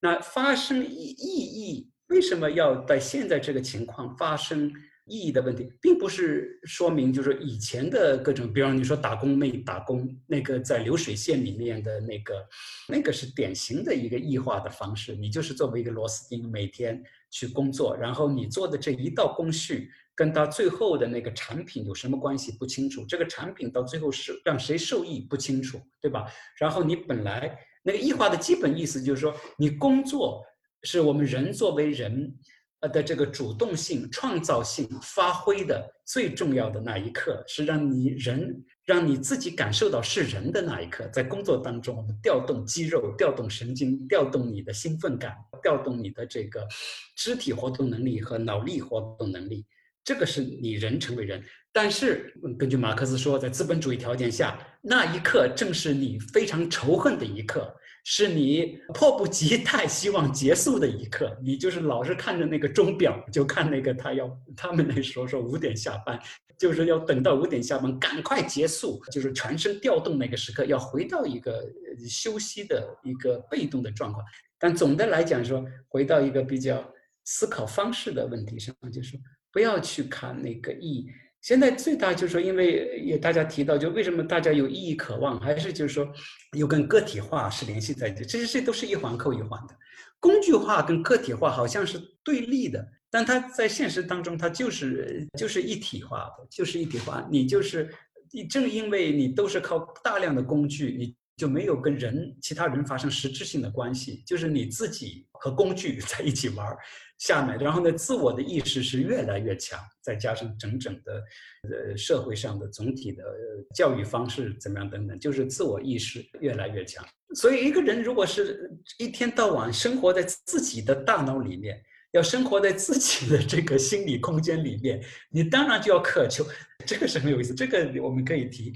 那发生意意义，为什么要在现在这个情况发生意义的问题，并不是说明就是以前的各种，比方你说打工妹打工那个在流水线里面的那个，那个是典型的一个异化的方式。你就是作为一个螺丝钉，每天去工作，然后你做的这一道工序，跟到最后的那个产品有什么关系不清楚，这个产品到最后是让谁受益不清楚，对吧？然后你本来。那个异化的基本意思就是说，你工作是我们人作为人，的这个主动性、创造性发挥的最重要的那一刻，是让你人让你自己感受到是人的那一刻，在工作当中，我们调动肌肉、调动神经、调动你的兴奋感、调动你的这个肢体活动能力和脑力活动能力，这个是你人成为人。但是根据马克思说，在资本主义条件下，那一刻正是你非常仇恨的一刻。是你迫不及待希望结束的一刻，你就是老是看着那个钟表，就看那个他要他们那时候说五点下班，就是要等到五点下班，赶快结束，就是全身调动那个时刻，要回到一个休息的一个被动的状况。但总的来讲说，回到一个比较思考方式的问题上，就是不要去看那个意义。现在最大就是说，因为也大家提到，就为什么大家有意义渴望，还是就是说，有跟个体化是联系在一起，这些事都是一环扣一环的。工具化跟个体化好像是对立的，但它在现实当中，它就是就是一体化的，就是一体化。你就是你正因为你都是靠大量的工具，你就没有跟人其他人发生实质性的关系，就是你自己和工具 在一起玩儿。下面，然后呢，自我的意识是越来越强，再加上整整的，呃，社会上的总体的教育方式怎么样等等，就是自我意识越来越强。所以，一个人如果是一天到晚生活在自己的大脑里面，要生活在自己的这个心理空间里面，你当然就要渴求。这个是很有意思，这个我们可以提。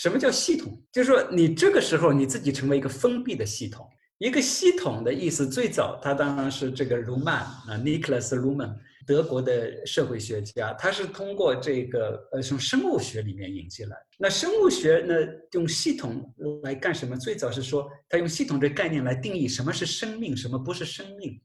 什么叫系统？就是说，你这个时候你自己成为一个封闭的系统。一个系统的意思，最早它当然是这个卢曼啊，Nicholas Luhmann，德国的社会学家，他是通过这个呃从生物学里面引进来。那生物学呢，用系统来干什么？最早是说他用系统这概念来定义什么是生命，什么不是生命。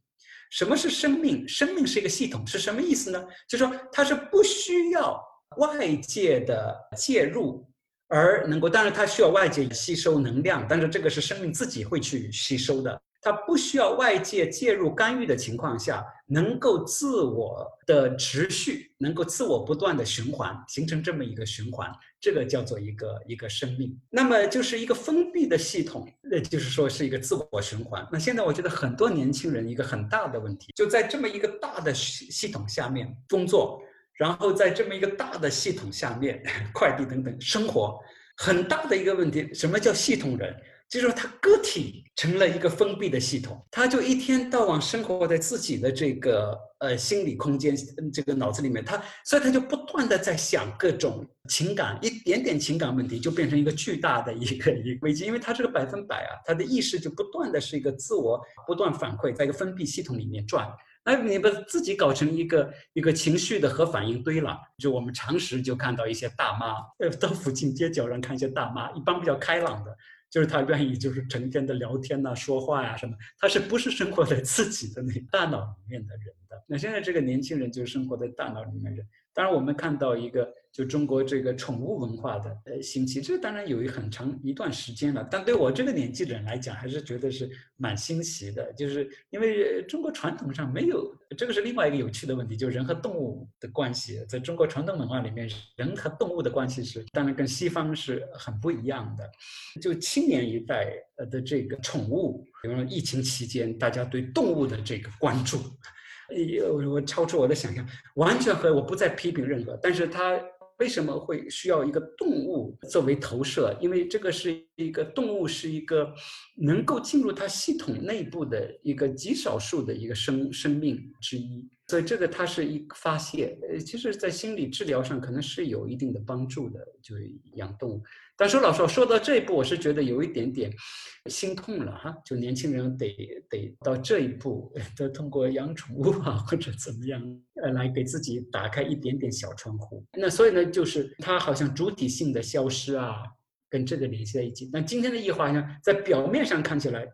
什么是生命？生命是一个系统，是什么意思呢？就是说它是不需要外界的介入。而能够，当然它需要外界吸收能量，但是这个是生命自己会去吸收的，它不需要外界介入干预的情况下，能够自我的持续，能够自我不断的循环，形成这么一个循环，这个叫做一个一个生命。那么就是一个封闭的系统，那就是说是一个自我循环。那现在我觉得很多年轻人一个很大的问题，就在这么一个大的系系统下面工作。然后在这么一个大的系统下面，快递等等生活，很大的一个问题，什么叫系统人？就是说他个体成了一个封闭的系统，他就一天到晚生活在自己的这个呃心理空间，这个脑子里面，他所以他就不断的在想各种情感，一点点情感问题就变成一个巨大的一个一个危机，因为他这个百分百啊，他的意识就不断的是一个自我不断反馈，在一个封闭系统里面转。哎你把自己搞成一个一个情绪的核反应堆了，就我们常识就看到一些大妈，呃，到附近街角上看一些大妈，一般比较开朗的，就是她愿意就是成天的聊天呐、说话呀什么，她是不是生活在自己的那大脑里面的人的？那现在这个年轻人就是生活在大脑里面的人。当然，我们看到一个就中国这个宠物文化的呃兴起，这当然有一很长一段时间了。但对我这个年纪的人来讲，还是觉得是蛮新奇的，就是因为中国传统上没有这个是另外一个有趣的问题，就是人和动物的关系，在中国传统文化里面，人和动物的关系是当然跟西方是很不一样的。就青年一代呃的这个宠物，比如说疫情期间大家对动物的这个关注。我我超出我的想象，完全和我不再批评任何。但是他为什么会需要一个动物作为投射？因为这个是一个动物，是一个能够进入它系统内部的一个极少数的一个生生命之一。所以这个它是一个发泄。呃，其实，在心理治疗上可能是有一定的帮助的，就是养动物。但说老实话，说到这一步，我是觉得有一点点心痛了哈。就年轻人得得到这一步，得通过养宠物啊或者怎么样，呃，来给自己打开一点点小窗户。那所以呢，就是它好像主体性的消失啊，跟这个联系在一起。那今天的异化呢，在表面上看起来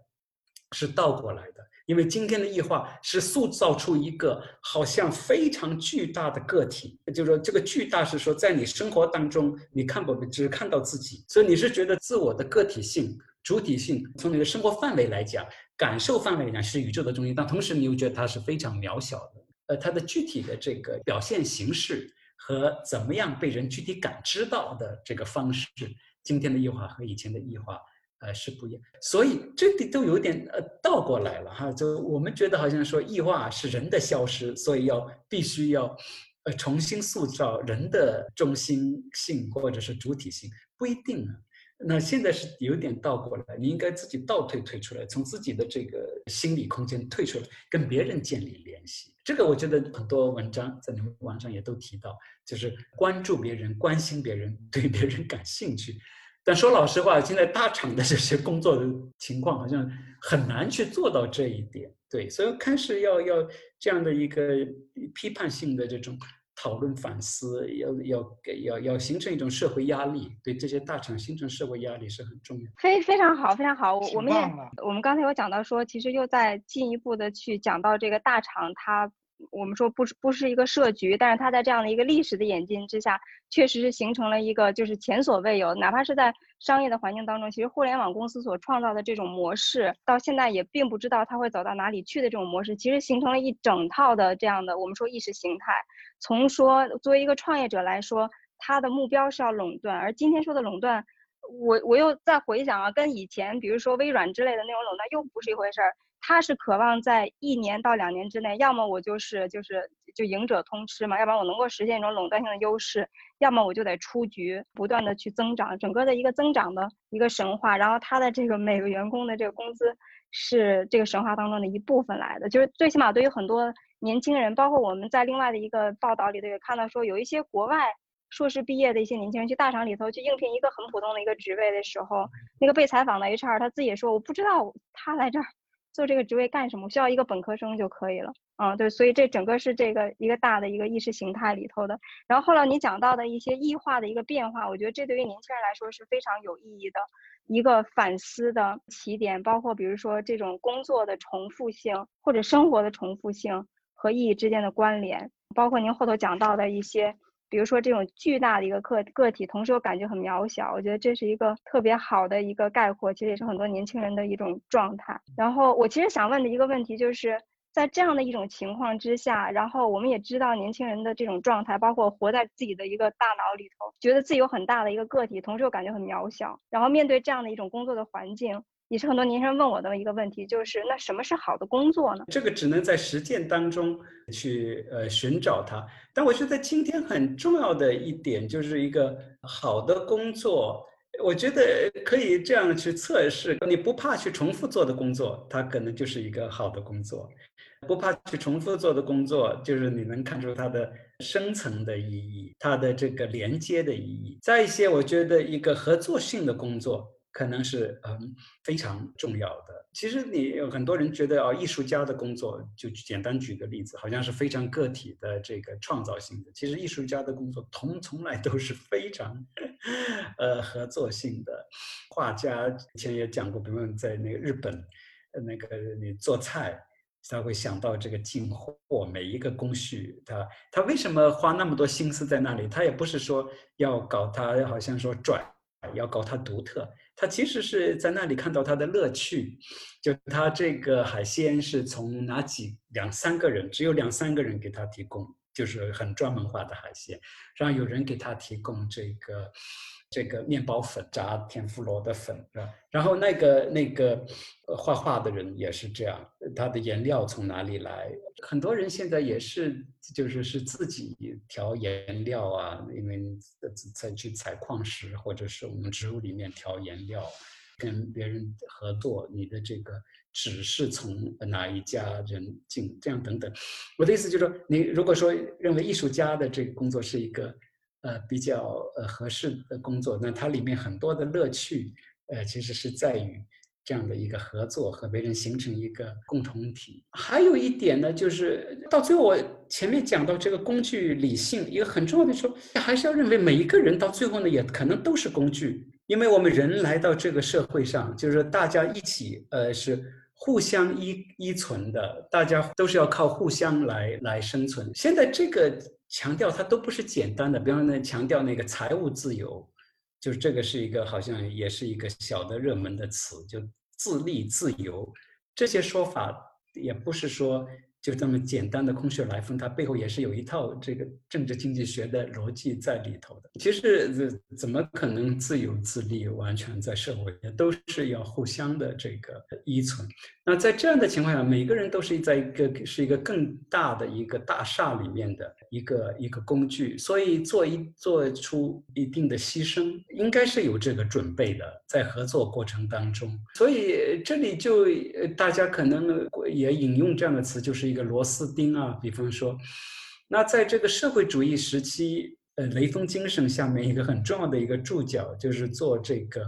是倒过来的。因为今天的异化是塑造出一个好像非常巨大的个体，就是说这个巨大是说在你生活当中你看不只看到自己，所以你是觉得自我的个体性、主体性从你的生活范围来讲、感受范围来讲是宇宙的中心，但同时你又觉得它是非常渺小的。呃，它的具体的这个表现形式和怎么样被人具体感知到的这个方式，今天的异化和以前的异化。呃，是不一样，所以这里都有点呃倒过来了哈。就我们觉得好像说异化是人的消失，所以要必须要呃重新塑造人的中心性或者是主体性。不一定啊。那现在是有点倒过来，你应该自己倒退退出来，从自己的这个心理空间退出来，跟别人建立联系。这个我觉得很多文章在你们网上也都提到，就是关注别人、关心别人、对别人感兴趣。但说老实话，现在大厂的这些工作的情况好像很难去做到这一点。对，所以开始要要这样的一个批判性的这种。讨论反思，要要给要要形成一种社会压力，对这些大厂形成社会压力是很重要。非非常好，非常好。我们也我们刚才有讲到说，其实又在进一步的去讲到这个大厂它。我们说不是不是一个设局，但是它在这样的一个历史的演进之下，确实是形成了一个就是前所未有，哪怕是在商业的环境当中，其实互联网公司所创造的这种模式，到现在也并不知道它会走到哪里去的这种模式，其实形成了一整套的这样的我们说意识形态。从说作为一个创业者来说，他的目标是要垄断，而今天说的垄断，我我又再回想啊，跟以前比如说微软之类的那种垄断又不是一回事儿。他是渴望在一年到两年之内，要么我就是就是就赢者通吃嘛，要不然我能够实现一种垄断性的优势，要么我就得出局，不断的去增长，整个的一个增长的一个神话。然后他的这个每个员工的这个工资是这个神话当中的一部分来的，就是最起码对于很多年轻人，包括我们在另外的一个报道里头也看到说，有一些国外硕士毕业的一些年轻人去大厂里头去应聘一个很普通的一个职位的时候，那个被采访的 HR 他自己也说，我不知道他来这儿。做这个职位干什么？需要一个本科生就可以了。嗯，对，所以这整个是这个一个大的一个意识形态里头的。然后后来你讲到的一些异化的一个变化，我觉得这对于年轻人来说是非常有意义的一个反思的起点。包括比如说这种工作的重复性或者生活的重复性和意义之间的关联，包括您后头讲到的一些。比如说这种巨大的一个个个体，同时又感觉很渺小，我觉得这是一个特别好的一个概括，其实也是很多年轻人的一种状态。然后我其实想问的一个问题，就是在这样的一种情况之下，然后我们也知道年轻人的这种状态，包括活在自己的一个大脑里头，觉得自己有很大的一个个体，同时又感觉很渺小，然后面对这样的一种工作的环境。也是很多年轻人问我的一个问题，就是那什么是好的工作呢？这个只能在实践当中去呃寻找它。但我觉得今天很重要的一点就是一个好的工作，我觉得可以这样去测试：你不怕去重复做的工作，它可能就是一个好的工作；不怕去重复做的工作，就是你能看出它的深层的意义，它的这个连接的意义。再一些，我觉得一个合作性的工作。可能是嗯非常重要的。其实你有很多人觉得啊，艺术家的工作就简单举个例子，好像是非常个体的这个创造性的。其实艺术家的工作从从来都是非常呃合作性的。画家以前也讲过，比如在那个日本，那个你做菜，他会想到这个进货每一个工序，他他为什么花那么多心思在那里？他也不是说要搞他好像说转。要搞他独特，他其实是在那里看到他的乐趣，就他这个海鲜是从哪几两三个人，只有两三个人给他提供，就是很专门化的海鲜，让有人给他提供这个。这个面包粉炸天妇罗的粉是吧？然后那个那个画画的人也是这样，他的颜料从哪里来？很多人现在也是，就是是自己调颜料啊，因为再去采矿石，或者是我们植物里面调颜料，跟别人合作，你的这个纸是从哪一家人进，这样等等。我的意思就是说，你如果说认为艺术家的这个工作是一个。呃，比较呃合适的工作，那它里面很多的乐趣，呃，其实是在于这样的一个合作和别人形成一个共同体。还有一点呢，就是到最后我前面讲到这个工具理性，一个很重要的说，还是要认为每一个人到最后呢，也可能都是工具，因为我们人来到这个社会上，就是大家一起呃是互相依依存的，大家都是要靠互相来来生存。现在这个。强调它都不是简单的，比方说强调那个财务自由，就是这个是一个好像也是一个小的热门的词，就自立自由这些说法也不是说就这么简单的空穴来风，它背后也是有一套这个政治经济学的逻辑在里头的。其实怎怎么可能自由自立，完全在社会都是要互相的这个依存。那在这样的情况下，每个人都是在一个是一个更大的一个大厦里面的一个一个工具，所以做一做出一定的牺牲，应该是有这个准备的，在合作过程当中。所以这里就大家可能也引用这样的词，就是一个螺丝钉啊。比方说，那在这个社会主义时期，呃，雷锋精神下面一个很重要的一个注脚，就是做这个。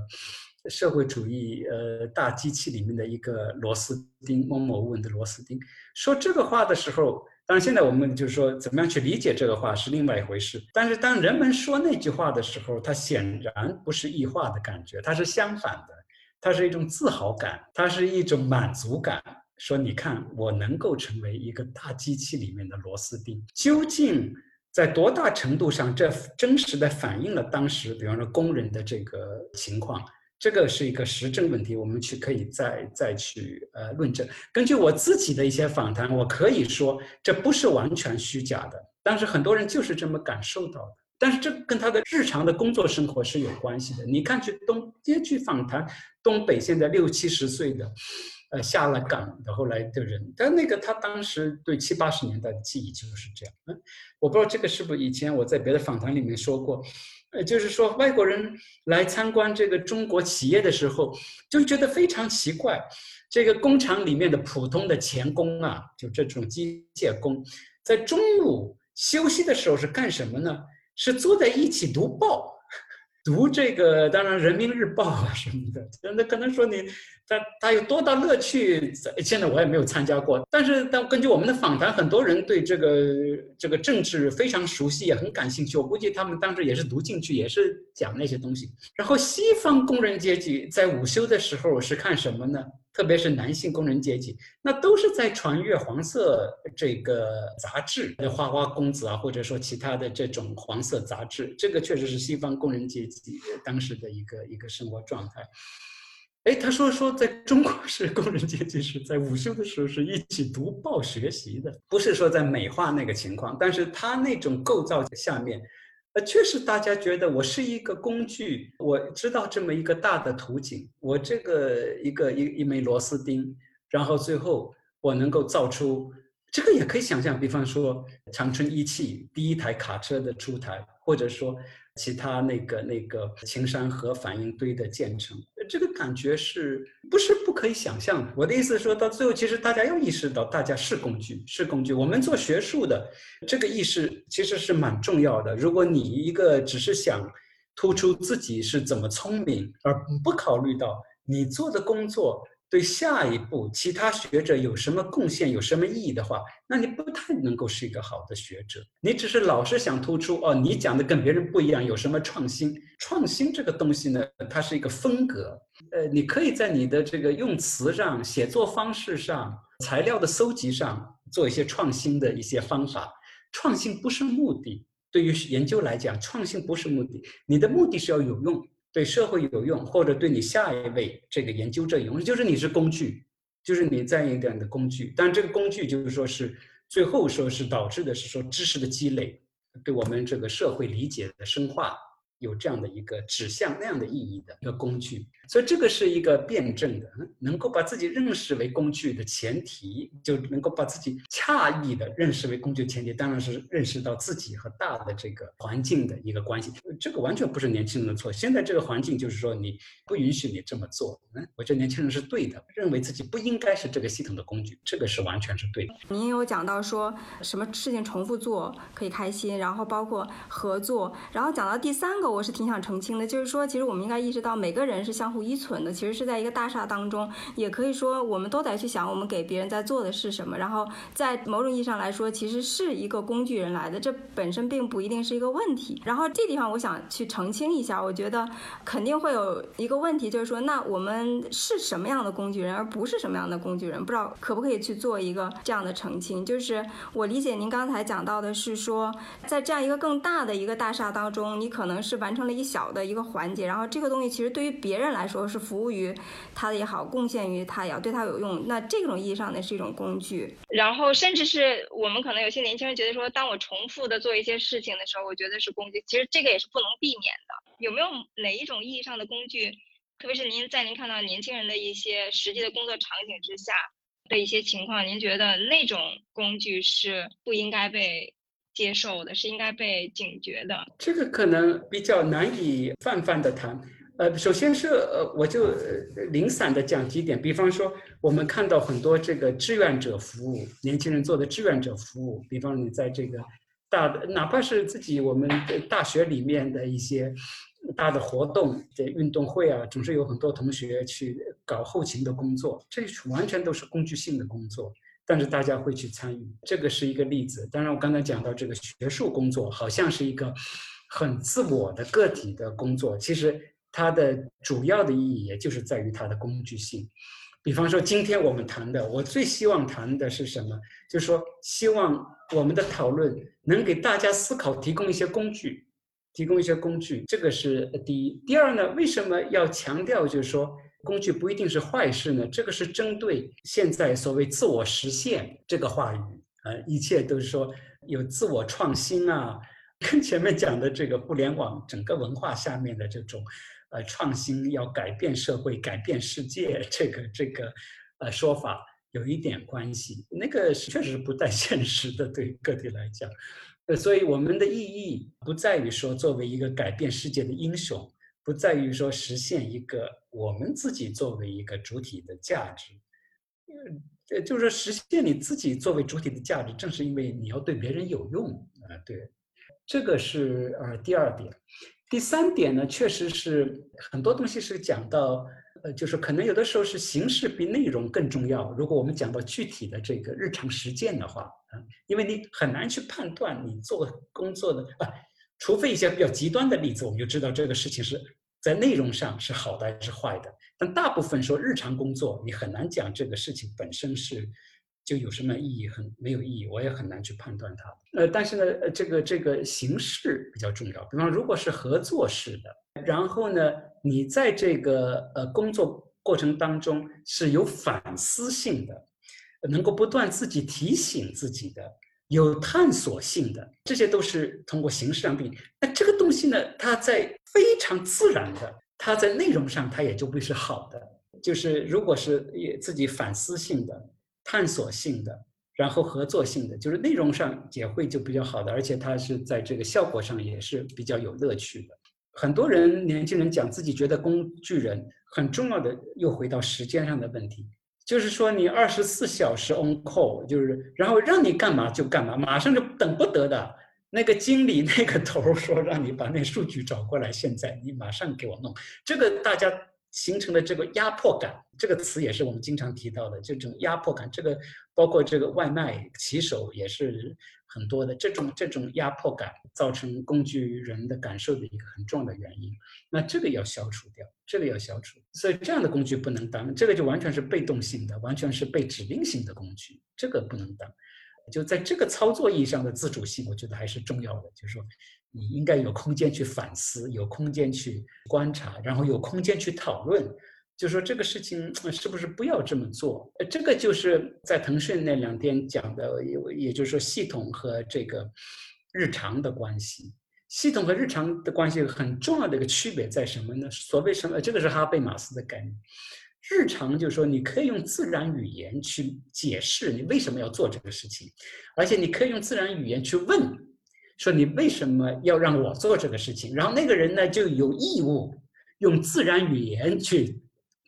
社会主义呃大机器里面的一个螺丝钉，默默无闻的螺丝钉。说这个话的时候，当然现在我们就是说怎么样去理解这个话是另外一回事。但是当人们说那句话的时候，它显然不是异化的感觉，它是相反的，它是一种自豪感，它是一种满足感。说你看，我能够成为一个大机器里面的螺丝钉，究竟在多大程度上这真实的反映了当时，比方说工人的这个情况？这个是一个实证问题，我们去可以再再去呃论证。根据我自己的一些访谈，我可以说这不是完全虚假的，但是很多人就是这么感受到的。但是这跟他的日常的工作生活是有关系的。你看，去东街去访谈东北现在六七十岁的，呃下了岗的后来的人，但那个他当时对七八十年代的记忆就是这样。嗯，我不知道这个是不是以前我在别的访谈里面说过。呃，就是说，外国人来参观这个中国企业的时候，就觉得非常奇怪，这个工厂里面的普通的钳工啊，就这种机械工，在中午休息的时候是干什么呢？是坐在一起读报。读这个，当然《人民日报》啊什么的，那可能说你他他有多大乐趣？现在我也没有参加过，但是但根据我们的访谈，很多人对这个这个政治非常熟悉，也很感兴趣。我估计他们当时也是读进去，也是讲那些东西。然后西方工人阶级在午休的时候是看什么呢？特别是男性工人阶级，那都是在传阅黄色这个杂志，的花花公子啊，或者说其他的这种黄色杂志。这个确实是西方工人阶级当时的一个一个生活状态。哎，他说说在中国是工人阶级是在午休的时候是一起读报学习的，不是说在美化那个情况，但是他那种构造下面。呃，确实，大家觉得我是一个工具，我知道这么一个大的图景，我这个一个一一枚螺丝钉，然后最后我能够造出这个，也可以想象，比方说长春一汽第一台卡车的出台，或者说。其他那个那个秦山核反应堆的建成，这个感觉是不是不可以想象？我的意思说到最后，其实大家要意识到，大家是工具，是工具。我们做学术的，这个意识其实是蛮重要的。如果你一个只是想突出自己是怎么聪明，而不考虑到你做的工作。对下一步其他学者有什么贡献、有什么意义的话，那你不太能够是一个好的学者。你只是老是想突出哦，你讲的跟别人不一样，有什么创新？创新这个东西呢，它是一个风格。呃，你可以在你的这个用词上、写作方式上、材料的搜集上做一些创新的一些方法。创新不是目的，对于研究来讲，创新不是目的，你的目的是要有用。对社会有用，或者对你下一位这个研究者有用，就是你是工具，就是你在一点的工具。但这个工具就是说是最后说是导致的是说知识的积累，对我们这个社会理解的深化。有这样的一个指向那样的意义的一个工具，所以这个是一个辩证的，能够把自己认识为工具的前提，就能够把自己恰意的认识为工具前提，当然是认识到自己和大的这个环境的一个关系。这个完全不是年轻人的错。现在这个环境就是说你不允许你这么做，嗯，我觉得年轻人是对的，认为自己不应该是这个系统的工具，这个是完全是对的。您有讲到说什么事情重复做可以开心，然后包括合作，然后讲到第三个。我是挺想澄清的，就是说，其实我们应该意识到，每个人是相互依存的。其实是在一个大厦当中，也可以说，我们都得去想，我们给别人在做的是什么。然后，在某种意义上来说，其实是一个工具人来的，这本身并不一定是一个问题。然后这地方我想去澄清一下，我觉得肯定会有一个问题，就是说，那我们是什么样的工具人，而不是什么样的工具人？不知道可不可以去做一个这样的澄清？就是我理解您刚才讲到的是说，在这样一个更大的一个大厦当中，你可能是。完成了一小的一个环节，然后这个东西其实对于别人来说是服务于他的也好，贡献于他也好，对他有用。那这种意义上呢是一种工具。然后甚至是我们可能有些年轻人觉得说，当我重复的做一些事情的时候，我觉得是工具。其实这个也是不能避免的。有没有哪一种意义上的工具？特别是您在您看到年轻人的一些实际的工作场景之下的一些情况，您觉得那种工具是不应该被接受的，是应该被警觉的？这个可能比较难以泛泛的谈。呃，首先是呃，我就零散的讲几点，比方说我们看到很多这个志愿者服务，年轻人做的志愿者服务，比方你在这个大的，哪怕是自己我们大学里面的一些。大的活动，这运动会啊，总是有很多同学去搞后勤的工作，这完全都是工具性的工作，但是大家会去参与，这个是一个例子。当然，我刚才讲到这个学术工作，好像是一个很自我的个体的工作，其实它的主要的意义也就是在于它的工具性。比方说，今天我们谈的，我最希望谈的是什么？就是说，希望我们的讨论能给大家思考提供一些工具。提供一些工具，这个是第一。第二呢，为什么要强调就是说工具不一定是坏事呢？这个是针对现在所谓自我实现这个话语，呃，一切都是说有自我创新啊，跟前面讲的这个互联网整个文化下面的这种，呃，创新要改变社会、改变世界这个这个，呃，说法有一点关系。那个确实不太现实的，对个体来讲。呃，所以我们的意义不在于说作为一个改变世界的英雄，不在于说实现一个我们自己作为一个主体的价值，呃，就是说实现你自己作为主体的价值，正是因为你要对别人有用啊。对，这个是呃第二点，第三点呢，确实是很多东西是讲到。呃，就是可能有的时候是形式比内容更重要。如果我们讲到具体的这个日常实践的话，啊，因为你很难去判断你做工作的啊，除非一些比较极端的例子，我们就知道这个事情是在内容上是好的还是坏的。但大部分说日常工作，你很难讲这个事情本身是就有什么意义，很没有意义，我也很难去判断它。呃，但是呢，这个这个形式比较重要。比方如果是合作式的。然后呢，你在这个呃工作过程当中是有反思性的，能够不断自己提醒自己的，有探索性的，这些都是通过形式上比。那这个西呢，它在非常自然的，它在内容上它也就会是好的。就是如果是也自己反思性的、探索性的，然后合作性的，就是内容上也会就比较好的，而且它是在这个效果上也是比较有乐趣的。很多人年轻人讲自己觉得工具人很重要的，又回到时间上的问题，就是说你二十四小时 on call，就是然后让你干嘛就干嘛，马上就等不得的。那个经理那个头说让你把那数据找过来，现在你马上给我弄，这个大家形成的这个压迫感，这个词也是我们经常提到的这种压迫感，这个包括这个外卖骑手也是。很多的这种这种压迫感，造成工具人的感受的一个很重要的原因。那这个要消除掉，这个要消除。所以这样的工具不能当，这个就完全是被动性的，完全是被指令性的工具，这个不能当。就在这个操作意义上的自主性，我觉得还是重要的。就是说，你应该有空间去反思，有空间去观察，然后有空间去讨论。就说这个事情是不是不要这么做？这个就是在腾讯那两天讲的，也也就是说系统和这个日常的关系。系统和日常的关系很重要的一个区别在什么呢？所谓什么？这个是哈贝马斯的概念。日常就是说你可以用自然语言去解释你为什么要做这个事情，而且你可以用自然语言去问，说你为什么要让我做这个事情？然后那个人呢就有义务用自然语言去。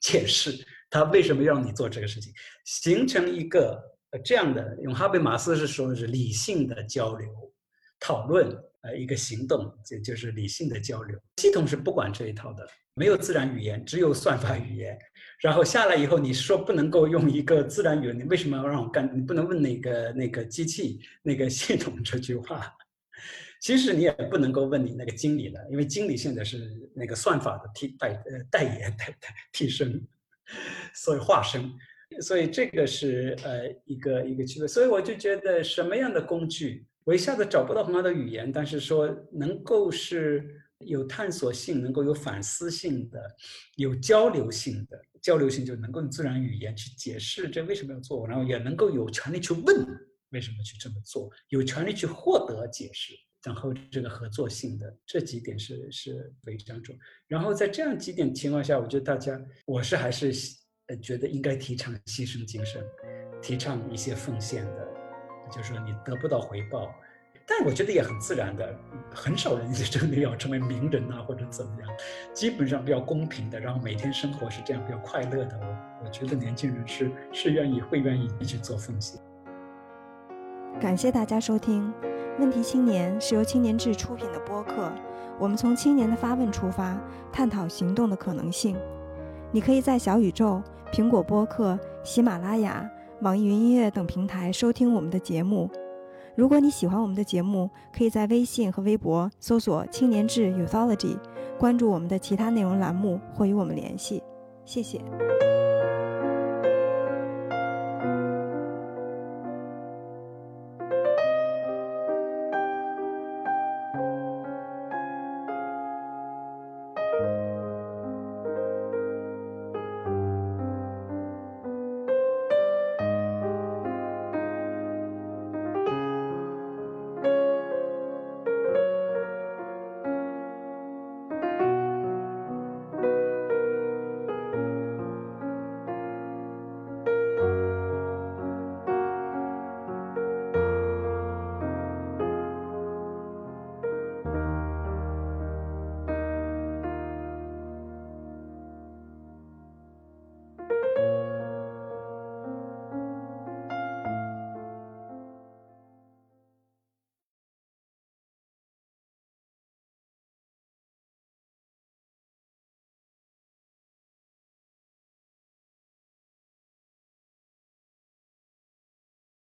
解释他为什么让你做这个事情，形成一个呃这样的，用哈贝马斯是说的是理性的交流、讨论，呃一个行动，就就是理性的交流。系统是不管这一套的，没有自然语言，只有算法语言。然后下来以后，你说不能够用一个自然语言，你为什么要让我干？你不能问那个那个机器、那个系统这句话。其实你也不能够问你那个经理了，因为经理现在是那个算法的替代呃代言代代替身，所以化身，所以这个是呃一个一个区别。所以我就觉得什么样的工具，我一下子找不到很好的语言，但是说能够是有探索性、能够有反思性的、有交流性的。交流性就能够用自然语言去解释这为什么要做，然后也能够有权利去问为什么去这么做，有权利去获得解释。然后这个合作性的这几点是是非常重。然后在这样几点情况下，我觉得大家我是还是呃觉得应该提倡牺牲精神，提倡一些奉献的，就是说你得不到回报。但我觉得也很自然的，很少人真的要成为名人啊，或者怎么样，基本上比较公平的，然后每天生活是这样比较快乐的。我我觉得年轻人是是愿意会愿意去做奉献。感谢大家收听《问题青年》，是由青年志出品的播客。我们从青年的发问出发，探讨行动的可能性。你可以在小宇宙、苹果播客、喜马拉雅、网易云音乐等平台收听我们的节目。如果你喜欢我们的节目，可以在微信和微博搜索“青年志 Uthology”，关注我们的其他内容栏目或与我们联系。谢谢。